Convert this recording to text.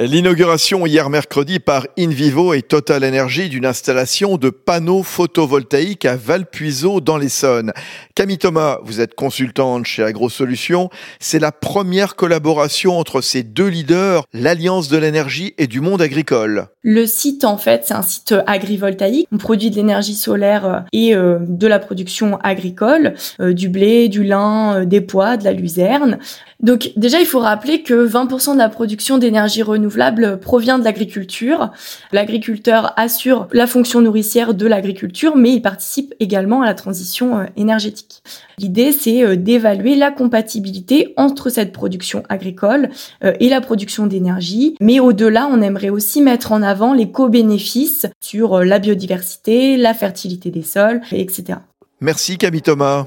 L'inauguration hier mercredi par InVivo et Total Energy d'une installation de panneaux photovoltaïques à Valpuiseau dans l'Essonne. Camille Thomas, vous êtes consultante chez AgroSolutions. C'est la première collaboration entre ces deux leaders, l'Alliance de l'énergie et du monde agricole. Le site, en fait, c'est un site agrivoltaïque. On produit de l'énergie solaire euh, et euh, de la production agricole, euh, du blé, du lin, des pois, de la luzerne. Donc déjà, il faut rappeler que 20% de la production d'énergie renouvelable provient de l'agriculture. L'agriculteur assure la fonction nourricière de l'agriculture, mais il participe également à la transition énergétique. L'idée, c'est d'évaluer la compatibilité entre cette production agricole et la production d'énergie. Mais au-delà, on aimerait aussi mettre en avant les co-bénéfices sur la biodiversité, la fertilité des sols, etc. Merci Camille Thomas.